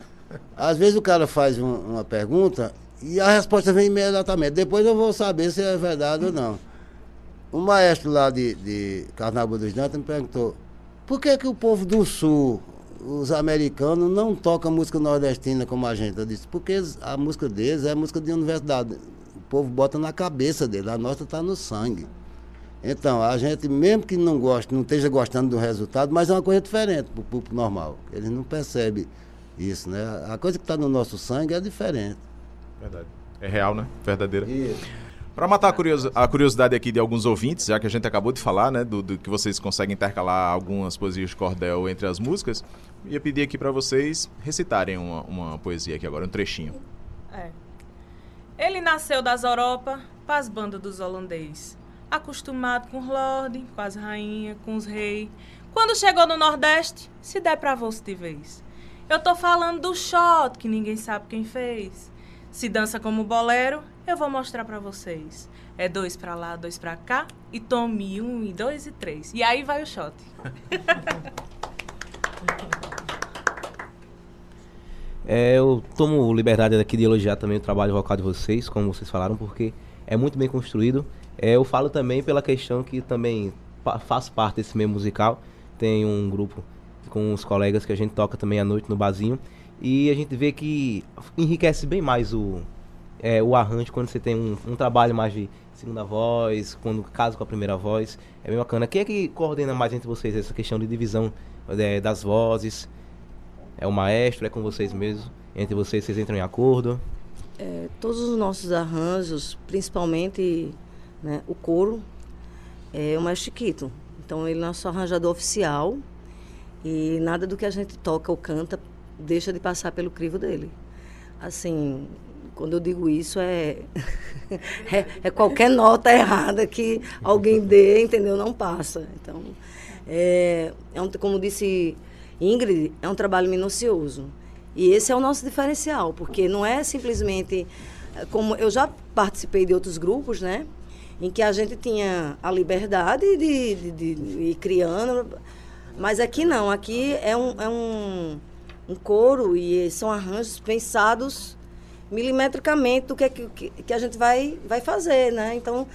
Às vezes o cara faz um- uma pergunta e a resposta vem imediatamente. Depois eu vou saber se é verdade ou não. Um maestro lá de, de Carnaval dos Dantas me perguntou por que, que o povo do Sul, os americanos, não tocam música nordestina como a gente? Eu disse, porque a música deles é música de universidade. O povo bota na cabeça dele, a nossa está no sangue. Então, a gente, mesmo que não goste, não esteja gostando do resultado, mas é uma coisa diferente para o público normal. Eles não percebem isso, né? A coisa que está no nosso sangue é diferente. Verdade. É real, né? Verdadeira. Isso. Para matar a, curiosi- a curiosidade aqui de alguns ouvintes, já que a gente acabou de falar, né, do, do que vocês conseguem intercalar algumas poesias de cordel entre as músicas, ia pedir aqui para vocês recitarem uma, uma poesia aqui agora, um trechinho. É. Ele nasceu das Europa, pras bandas dos holandês. Acostumado com os lord, com as rainhas, com os reis. Quando chegou no Nordeste, se der pra você de vez. Eu tô falando do shot, que ninguém sabe quem fez. Se dança como bolero, eu vou mostrar pra vocês. É dois pra lá, dois pra cá, e tome um, e dois, e três. E aí vai o shot. (laughs) É, eu tomo liberdade aqui de elogiar também o trabalho vocal de vocês, como vocês falaram, porque é muito bem construído. É, eu falo também pela questão que também faço parte desse meio musical. Tem um grupo com os colegas que a gente toca também à noite no barzinho. E a gente vê que enriquece bem mais o, é, o arranjo quando você tem um, um trabalho mais de segunda voz, quando casa com a primeira voz. É bem bacana. Quem é que coordena mais entre vocês essa questão de divisão é, das vozes? É o maestro, é com vocês mesmos? Entre vocês, vocês entram em acordo? É, todos os nossos arranjos, principalmente né, o coro, é o Maestro Chiquito. Então ele é nosso arranjador oficial e nada do que a gente toca ou canta deixa de passar pelo crivo dele. Assim, quando eu digo isso é, (laughs) é, é qualquer nota errada que alguém dê, entendeu? Não passa. Então, é, é um, como disse Ingrid, é um trabalho minucioso. E esse é o nosso diferencial, porque não é simplesmente eh, como eu já participei de outros grupos, né? Em que a gente tinha a liberdade de, de, de ir criando, mas aqui não, aqui é um, é um, um coro e são arranjos pensados milimetricamente que, é que, que que a gente vai, vai fazer, né? Então,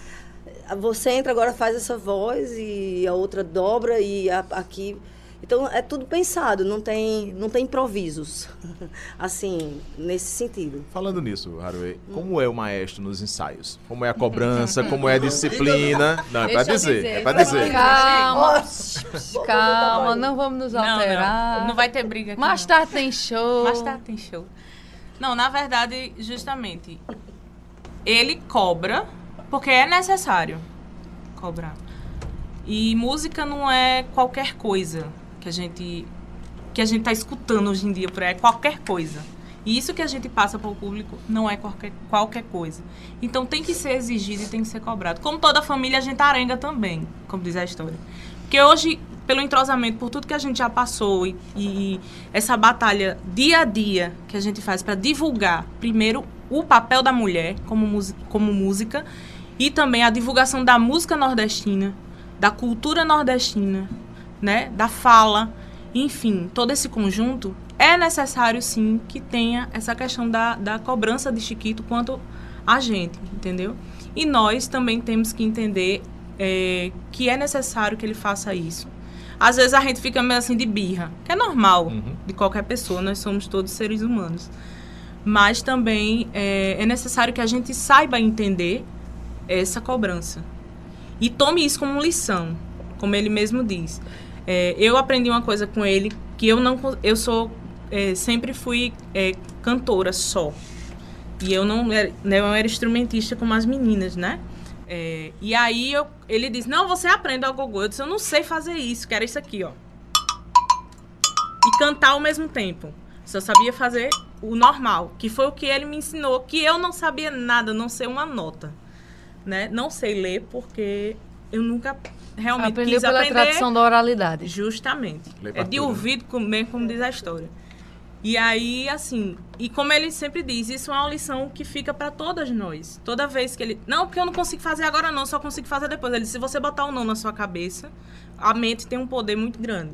você entra agora, faz essa voz e a outra dobra e a- aqui Então é tudo pensado, não tem, não tem improvisos. (laughs) assim, nesse sentido. Falando nisso, Haruê, como é o maestro nos ensaios? Como é a cobrança? (laughs) como é a disciplina? Não, é eu dizer, dizer. é pra dizer. Calma, calma, não vamos nos Não, alterar. não, não vai ter briga aqui. Mais não. tarde tem show. Mais tarde tem show. Não, na verdade, justamente, ele cobra porque é necessário cobrar. E música não é qualquer coisa que a gente que a gente tá escutando hoje em dia por aí, é qualquer coisa. E isso que a gente passa para o público não é qualquer, qualquer coisa. Então tem que ser exigido e tem que ser cobrado. Como toda família, a gente arenga também, como diz a história. Porque hoje, pelo entrosamento, por tudo que a gente já passou e, e essa batalha dia a dia que a gente faz para divulgar, primeiro, o papel da mulher como, como música e também a divulgação da música nordestina, da cultura nordestina, né, da fala, enfim, todo esse conjunto, é necessário sim que tenha essa questão da, da cobrança de Chiquito quanto a gente, entendeu? E nós também temos que entender é, que é necessário que ele faça isso. Às vezes a gente fica meio assim de birra, que é normal Uhum. de qualquer pessoa, nós somos todos seres humanos. Mas também é, é necessário que a gente saiba entender essa cobrança. E tome isso como lição, como ele mesmo diz. É, eu aprendi uma coisa com ele que eu não eu sou é, sempre fui é, cantora só. E eu não era, né, eu era instrumentista como as meninas né? É, e aí eu, ele disse não você aprende ao gogô. Eu disse eu não sei fazer isso que era isso aqui ó. E cantar ao mesmo tempo. Só sabia fazer o normal que foi o que ele me ensinou que eu não sabia nada não sei uma nota né? Não sei ler porque eu nunca realmente Aprendeu quis pela aprender tradição da oralidade. Justamente. É de ouvido, como- bem como diz a história. E aí, assim, e como ele sempre diz, isso é uma lição que fica para todas nós. Toda vez que ele. Não, porque eu não consigo fazer agora, não, só consigo fazer depois. Ele disse: se você botar o não na sua cabeça, a mente tem um poder muito grande.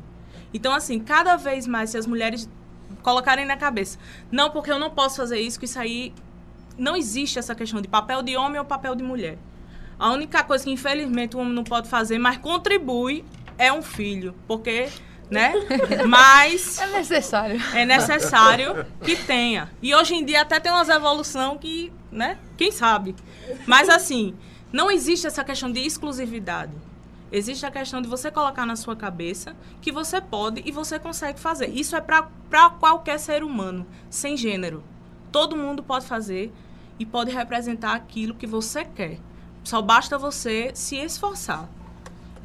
Então, assim, cada vez mais, se as mulheres colocarem na cabeça, não, porque eu não posso fazer isso, que isso aí. Não existe essa questão de papel de homem ou papel de mulher. A única coisa que, infelizmente, o homem não pode fazer, mas contribui, é um filho. Porque, né? (laughs) Mas É necessário. é necessário que tenha. E hoje em dia até tem umas evolução que, né? Quem sabe? Mas assim, não existe essa questão de exclusividade. Existe a questão de você colocar na sua cabeça que você pode e você consegue fazer. Isso é para qualquer ser humano, sem gênero. Todo mundo pode fazer e pode representar aquilo que você quer. Só basta você se esforçar.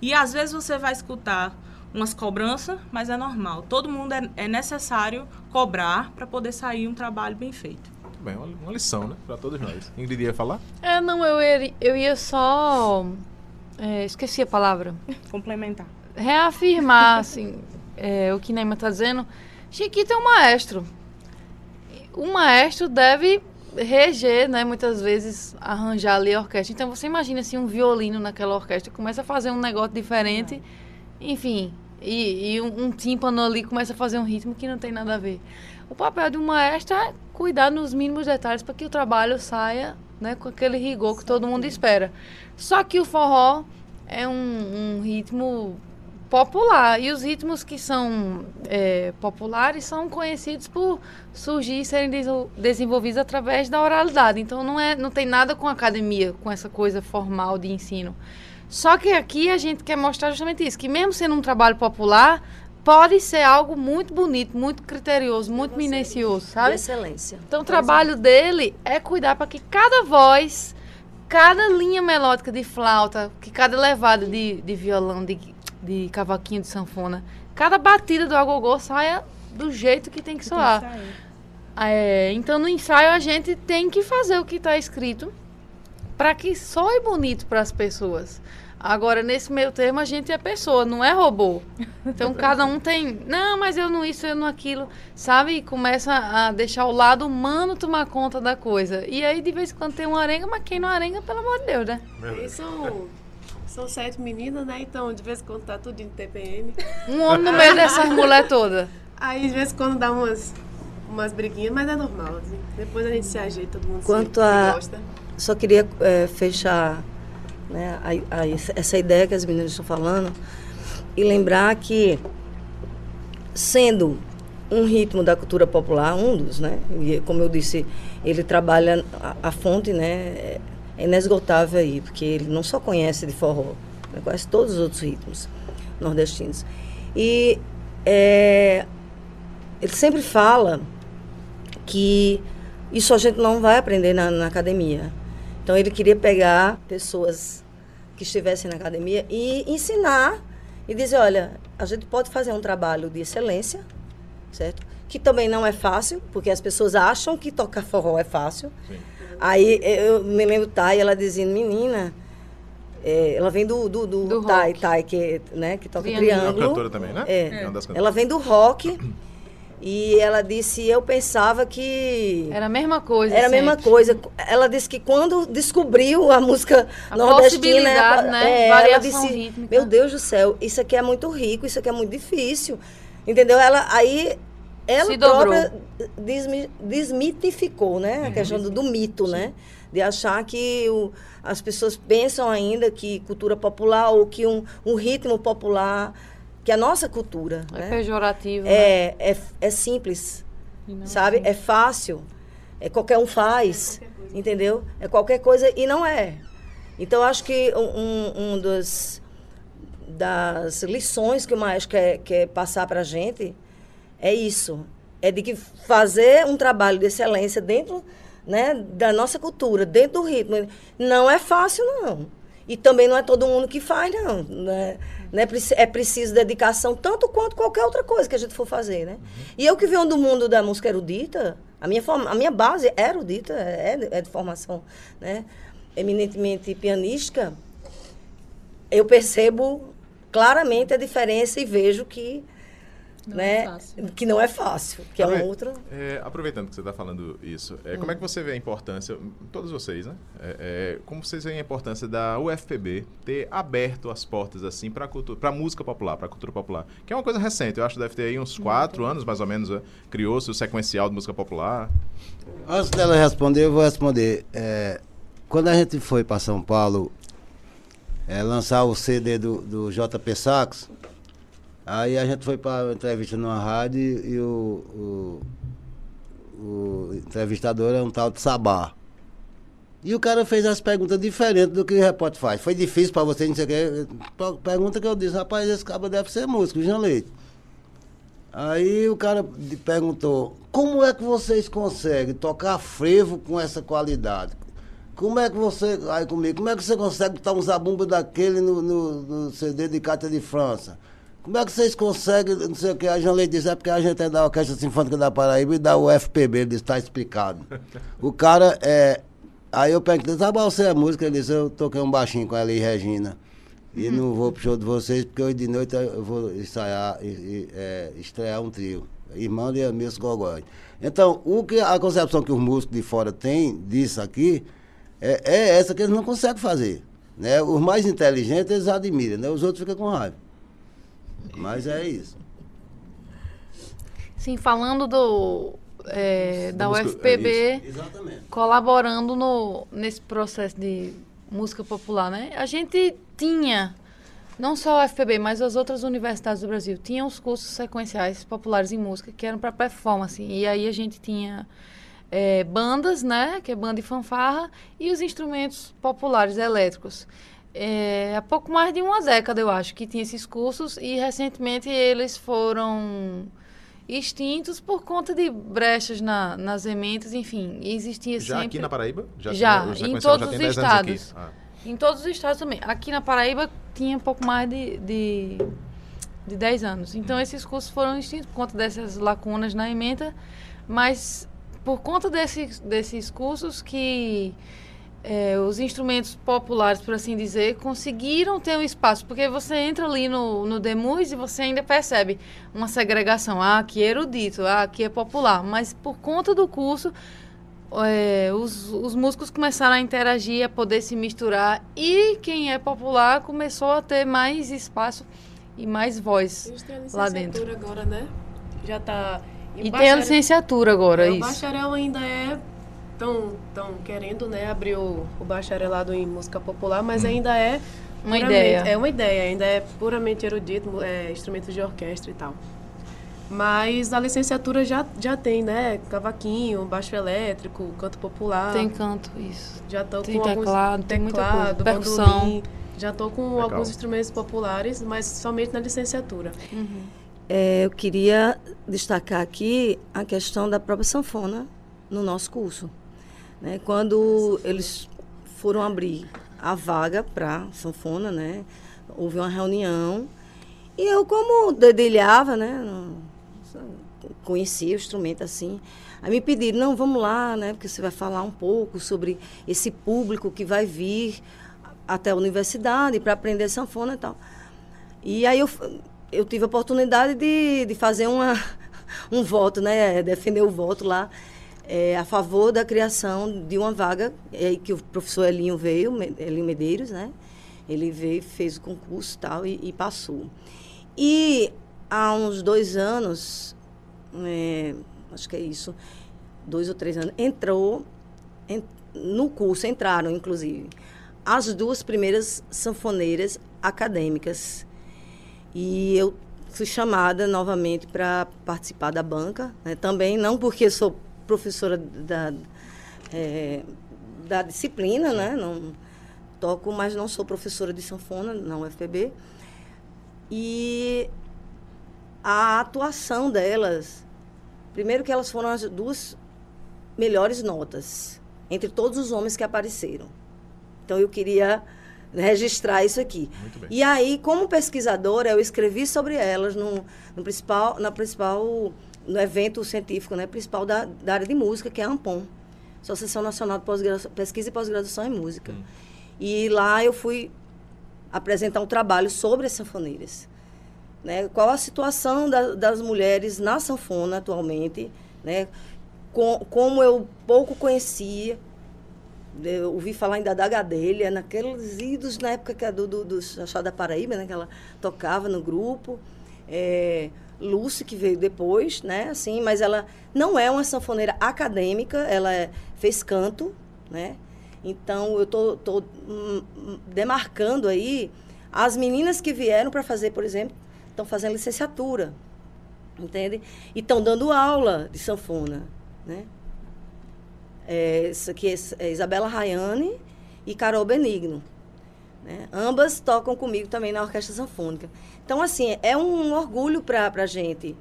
E às vezes você vai escutar umas cobranças, mas é normal. Todo mundo é, é necessário cobrar para poder sair um trabalho bem feito. Muito bem, uma, lição, né? Pra todos nós. Ingrid ia falar? É, não, eu ia, eu ia só. é, esqueci a palavra. Complementar. reafirmar (laughs) assim, é, o que Neima está dizendo. Chiquito é um maestro. O maestro deve reger, né, muitas vezes arranjar ali a orquestra. Então você imagina assim um violino naquela orquestra começa a fazer um negócio diferente, enfim, e, e um, um tímpano ali começa a fazer um ritmo que não tem nada a ver. O papel de um maestro é cuidar nos mínimos detalhes para que o trabalho saia, né, com aquele rigor que todo mundo espera. Só que o forró é um, um ritmo popular. E os ritmos que são é, populares são conhecidos por surgir e serem deso- desenvolvidos através da oralidade. Então não, é, não tem nada com academia, com essa coisa formal de ensino. Só que aqui a gente quer mostrar justamente isso, que mesmo sendo um trabalho popular, pode ser algo muito bonito, muito criterioso, muito minucioso, De sabe? excelência. Então o trabalho dele é cuidar para que cada voz, cada linha melódica de flauta, que cada levada de, de violão, de, de cavaquinho de sanfona, cada batida do agogô saia do jeito que tem que soar. É, então no ensaio a gente tem que fazer o que está escrito para que soe bonito para as pessoas. Agora, nesse meio termo, a gente é pessoa, não é robô. Então, (laughs) cada um tem. Não, mas eu não isso, eu não aquilo. Sabe? E começa a deixar o lado humano tomar conta da coisa. E aí, de vez em quando, tem uma arenga, mas quem não arenga, pelo amor de Deus, né? E são, sete meninas, né? Então, de vez em quando tá tudo em TPM. Um homem no meio dessas mulher toda. Aí, de vez em quando dá umas, umas briguinhas, mas é normal. assim. Depois a gente se ajeita, todo mundo se- Quanto se, a- gosta. Só queria eh, fechar né, a- a- essa ideia que as meninas estão falando e lembrar que sendo um ritmo da cultura popular, um dos, né? E como eu disse, ele trabalha a, a fonte, né? É inesgotável aí, porque ele não só conhece de forró, ele conhece todos os outros ritmos nordestinos. E é, ele sempre fala que isso a gente não vai aprender na, na academia. Então ele queria pegar pessoas que estivessem na academia e ensinar e dizer, olha, a gente pode fazer um trabalho de excelência, certo? Que também não é fácil, porque as pessoas acham que tocar forró é fácil. Sim. Aí eu me lembro Thay, ela dizendo, menina, é, ela vem do, do, do, Do Thay, rock. Thay, que, né, que toca Triângulo. É uma cantora também, né? É. uma das cantoras. Ela vem do rock e ela disse, eu pensava que Era a mesma coisa. era a mesma sempre. coisa. Ela disse que quando descobriu a música A nordestina, né? é, ela disse, rítmica. meu Deus do céu, isso aqui é muito rico, isso aqui é muito difícil. Entendeu? Ela aí ela Se própria desmi- desmitificou, né? A questão do, do mito, né? De achar que o- as pessoas pensam ainda que cultura popular ou que um, um ritmo popular, que a nossa cultura, É né? pejorativo. né? É, é, é simples, não sabe? assim. É fácil. É qualquer um faz, entendeu? É qualquer coisa e não é. Então, acho que um, um- um dos, das lições que o maestro quer, quer passar para a gente é isso. É de que fazer um trabalho de excelência dentro né, da nossa cultura, dentro do ritmo, não é fácil, não. E também não é todo mundo que faz, não. Né? Né? É preciso dedicação, tanto quanto qualquer outra coisa que a gente for fazer, né? E eu que venho do mundo da música erudita, a minha, forma, a minha base é erudita, é, de- é de formação né? eminentemente pianística, eu percebo claramente a diferença e vejo que Não né, é fácil. que não é fácil, que é um outro. É, aproveitando que você está falando isso, é, como é que você vê a importância, todos vocês, né? É, é, como vocês veem a importância da UFPB ter aberto as portas assim para para música popular, para cultura popular, que é uma coisa recente. Eu acho que deve ter aí uns quatro anos mais ou menos, né? criou-se o sequencial de música popular. Antes dela responder, eu vou responder. É, quando a gente foi para São Paulo é, lançar o CD do, do JP Sax, aí a gente foi para entrevista numa rádio e o, o, o entrevistador é um tal de Sabá. E o cara fez as perguntas diferentes do que o repórter faz. Foi difícil para você, não sei o quê. Pergunta que eu disse, rapaz, esse cara deve ser músico, Jean Leite. Aí o cara perguntou, como é que vocês conseguem tocar frevo com essa qualidade? Como é que você, aí comigo, como é que você consegue botar um zabumba daquele no, no, no CD de Cátia de França? Como é que vocês conseguem, não sei o que, a Jean Leite disse, é porque a gente é da Orquestra Sinfônica da Paraíba e da UFPB, ele disse, está explicado. (laughs) o cara, é, aí eu perguntei, sabe você é música? Ele disse, eu toquei um baixinho com ela e Regina. E não vou pro show de vocês, porque hoje de noite eu vou ensaiar, e, e, é, estrear um trio. Irmão de Amilson Gogói. Então, o que a concepção que os músicos de fora têm disso aqui é, é essa que eles não conseguem fazer. Né? Os mais inteligentes eles admiram, né? os outros ficam com raiva. Mas é isso. Sim, falando do, é, da UFPB é colaborando no, nesse processo de música popular, né? A gente tinha, não só a UFPB, mas as outras universidades do Brasil, tinham os cursos sequenciais populares em música que eram para performance. E aí a gente tinha é, bandas, né? Que é banda e fanfarra, e os instrumentos populares elétricos. É, há pouco mais de uma década, eu acho, que tinha esses cursos e recentemente eles foram extintos por conta de brechas na, nas emendas, enfim, existia Já sempre... aqui na Paraíba? Já, tinha- o em todos já os tem 10 anos aqui. estados. Ah. Em todos os estados também. Aqui na Paraíba tinha um pouco mais de, de, de 10 anos. Então, esses cursos foram extintos por conta dessas lacunas na emenda, mas por conta desses, desses cursos que eh, os instrumentos populares, por assim dizer, conseguiram ter um espaço. Porque você entra ali no, no Demus e você ainda percebe uma segregação. Ah, aqui é erudito, ah, aqui é popular. Mas por conta do curso, é, os, os músicos começaram a interagir, a poder se misturar e quem é popular começou a ter mais espaço e mais voz. Lá dentro. agora, né? Já tá. E tem a licenciatura agora, É, O isso. bacharel ainda é. Estão tão querendo, né, abrir o, o bacharelado em música popular, mas ainda é. Uma ideia. É uma ideia, ainda é puramente erudito, é, instrumentos de orquestra e tal. Mas a licenciatura já, já tem, né? Cavaquinho, baixo elétrico, canto popular. Tem canto, isso. Já Tem com teclado, alguns tem muita teclado, coisa. Percussão. bandolim. Já tô com Legal. alguns instrumentos populares, mas somente na licenciatura. É, eu queria destacar aqui a questão da própria sanfona no nosso curso. Né? Quando eles foram abrir a vaga para sanfona, né? houve uma reunião e eu, como dedilhava, né? conhecia o instrumento assim, aí me pediram, não, vamos lá, né? porque você vai falar um pouco sobre esse público que vai vir até a universidade para aprender sanfona e tal. E aí eu, eu tive a oportunidade de, de fazer uma, (laughs) um voto, né? Defender o voto lá eh, a favor da criação de uma vaga eh, que o professor Elinho veio, Elinho Medeiros, né? Ele veio, fez o concurso tal e, e passou. E há uns dois anos, eh, acho que é isso, dois ou três anos, entrou en- no curso, entraram inclusive, as duas primeiras sanfoneiras acadêmicas. E eu fui chamada novamente para participar da banca. né? Também não porque sou professora da, eh, da disciplina, né? Não, toco, mas não sou professora de sanfona na UFPB. E a atuação delas, primeiro que elas foram as duas melhores notas entre todos os homens que apareceram. Então eu queria registrar isso aqui. E aí, como pesquisadora, eu escrevi sobre elas no, no principal, na principal, no evento científico, né, principal da, da área de música, que é a ANPOM, Associação Nacional de Pesquisa e Pós-Graduação em Música. E lá eu fui apresentar um trabalho sobre as sanfoneiras. Né? Qual a situação da- das mulheres na sanfona atualmente, né? Com- como eu pouco conhecia, eu ouvi falar ainda da Gadelha, naqueles idos na época que a do, do, do Chachá da Paraíba, né, que ela tocava no grupo. É, Lúcia, que veio depois, né, assim, mas ela não é uma sanfoneira acadêmica, ela é- fez canto, né? Então, eu tô, tô hum, demarcando aí as meninas que vieram para fazer, por exemplo, estão fazendo licenciatura, entende? E estão dando aula de sanfona, né? É, isso aqui é, é Isabela Rayane e Carol Benigno. Né? Ambas tocam comigo também na Orquestra Sanfônica. Então, assim, é um orgulho para a gente.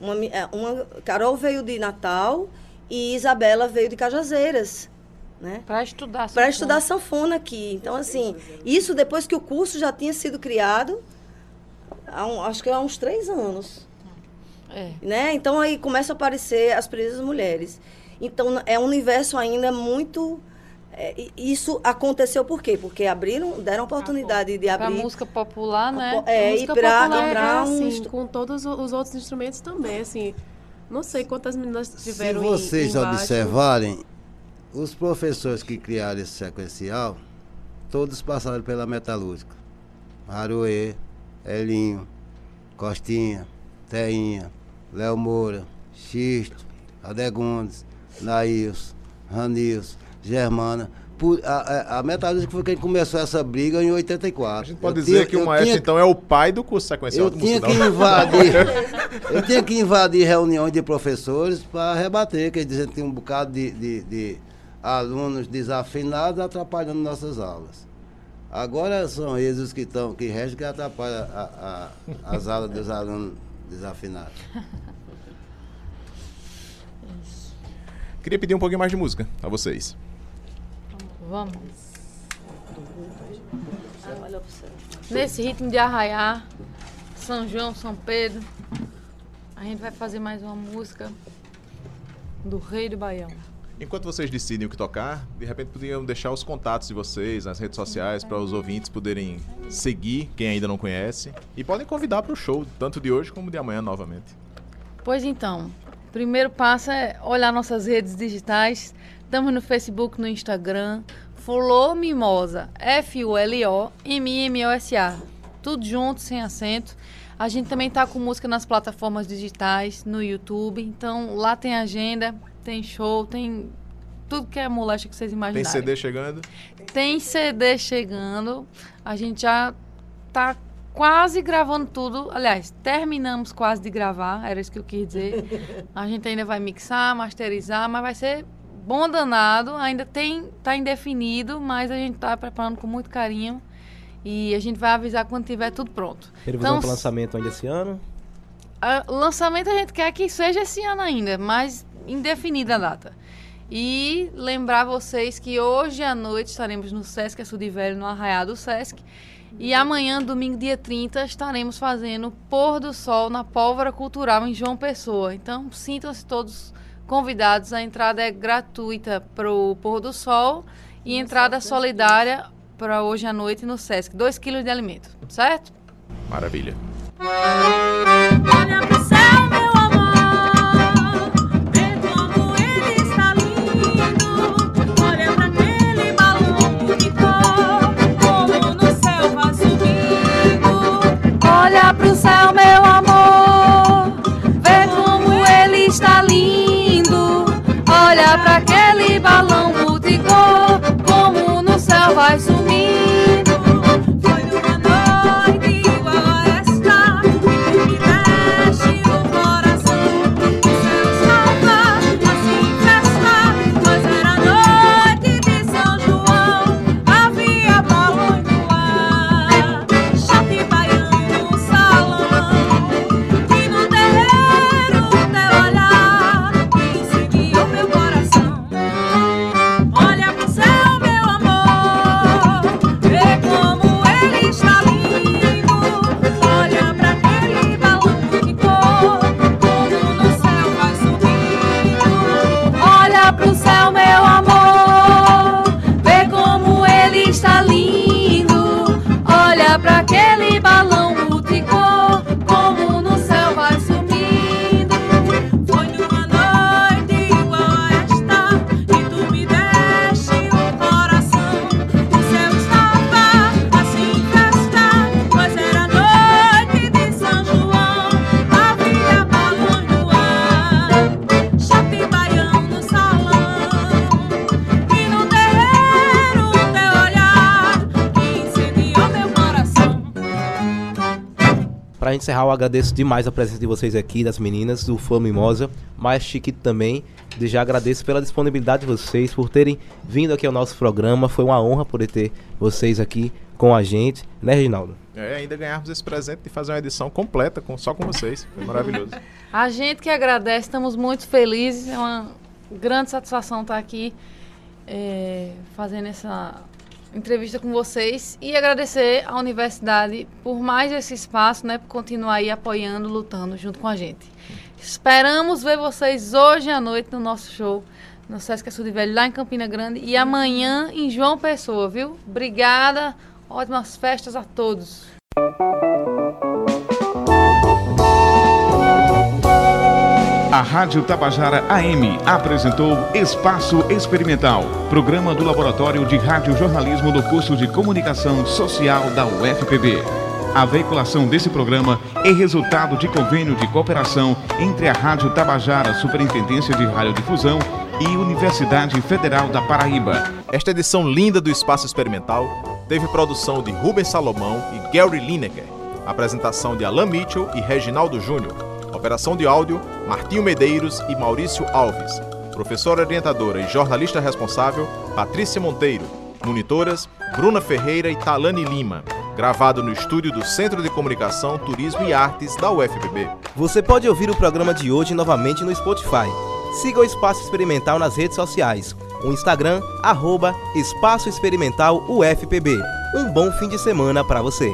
Uma, é, uma, Carol veio de Natal e Isabela veio de Cajazeiras. Né? Para estudar. Para sanfona. estudar sanfona aqui. Então, assim, isso depois que o curso já tinha sido criado, um- acho que há uns três anos É. né? Então aí começam a aparecer as primeiras mulheres. Então é um universo ainda muito é, isso aconteceu por quê? Porque abriram, deram a oportunidade de Pra abrir música popular, né? é, e música e é pra um assim, com todos os outros instrumentos também, assim. Não sei quantas meninas Se tiveram em- vocês embaixo. observarem, os professores que criaram esse sequencial, todos passaram pela metalúrgica. Haruê, Elinho, Costinha, Teinha, Léo Moura, Xisto, Adegundes, Nails, Ranils, Germana. Por- a, a, a metalúrgica foi quem começou essa briga em 84. A gente pode Eu dizer tinha- que o maestro, tinha- então, é o pai do curso sequencial eu do tinha que invadir. (laughs) eu tinha que invadir reuniões de professores para rebater, que dizer que tinha um bocado de, de- de alunos desafinados atrapalhando nossas aulas. Agora são eles os que estão, que restam que atrapalham a- a- as aulas dos alunos desafinados. (laughs) Queria pedir um pouquinho mais de música a vocês. Vamos. Nesse ritmo de arraiar, São João, São Pedro, a gente vai fazer mais uma música do Rei do Baião. Enquanto vocês decidem o que tocar, de repente podiam deixar os contatos de vocês nas redes sociais para os ouvintes poderem seguir, quem ainda não conhece, e podem convidar para o show, tanto de hoje como de amanhã novamente. Pois então, primeiro passo é olhar nossas redes digitais. Estamos no Facebook, no Instagram. Fulô Mimosa, F-U-L-O-M-I-M-O-S-A. Tudo junto, sem acento. A gente também tá com música nas plataformas digitais, no YouTube. Então lá tem agenda, tem show, tem tudo que é moléstia que vocês Tem imaginarem. CD chegando? Tem CD chegando. A gente já tá quase gravando tudo. Aliás, terminamos quase de gravar, era isso que eu quis dizer. (laughs) A gente ainda vai mixar, masterizar, mas vai ser bom danado. Ainda tem, tá indefinido, mas a gente tá preparando com muito carinho. E a gente vai avisar quando tiver tudo pronto. Previsão Então, para lançamento ainda esse ano? a- o lançamento a gente quer que seja esse ano ainda, mas indefinida a data. E lembrar vocês que hoje à noite estaremos no Sesc Açu de Velho, no Arraial do Sesc. E amanhã, domingo, dia 30, estaremos fazendo Pôr do Sol na Pólvora Cultural em João Pessoa. Então, sintam-se todos convidados. A entrada é gratuita para o Pôr do Sol e entrada solidária para hoje à noite no Sesc. 2 quilos de alimento, certo? Maravilha. Encerrar, eu agradeço demais a presença de vocês aqui, das meninas, do Fã Mimosa, mais Chiquito também. De já agradeço pela disponibilidade de vocês, por terem vindo aqui ao nosso programa. Foi uma honra poder ter vocês aqui com a gente, né, Reginaldo? É, ainda ganharmos esse presente de fazer uma edição completa com, só com vocês. Foi maravilhoso. (laughs) A gente que agradece, estamos muito felizes. É uma grande satisfação estar aqui é, fazendo essa entrevista com vocês e agradecer à universidade por mais esse espaço, né, por continuar aí apoiando, lutando junto com a gente. Esperamos ver vocês hoje à noite no nosso show no Sesc Açu de Velho, lá em Campina Grande e amanhã em João Pessoa, viu? Obrigada, ótimas festas a todos. A Rádio Tabajara AM apresentou Espaço Experimental, programa do Laboratório de Radiojornalismo do curso de Comunicação Social da UFPB. A veiculação desse programa é resultado de convênio de cooperação entre a Rádio Tabajara Superintendência de Radiodifusão e Universidade Federal da Paraíba. Esta edição linda do Espaço Experimental teve produção de Rubens Salomão e Gary Lineker, apresentação de Alan Mitchell e Reginaldo Júnior, operação de áudio Martinho Medeiros e Maurício Alves, professora orientadora e jornalista responsável Patrícia Monteiro, monitoras Bruna Ferreira e Talane Lima, gravado no estúdio do Centro de Comunicação, Turismo e Artes da UFPB. Você pode ouvir o programa de hoje novamente no Spotify. Siga o Espaço Experimental nas redes sociais. O Instagram, arroba Espaço Experimental UFPB. Um bom fim de semana para você.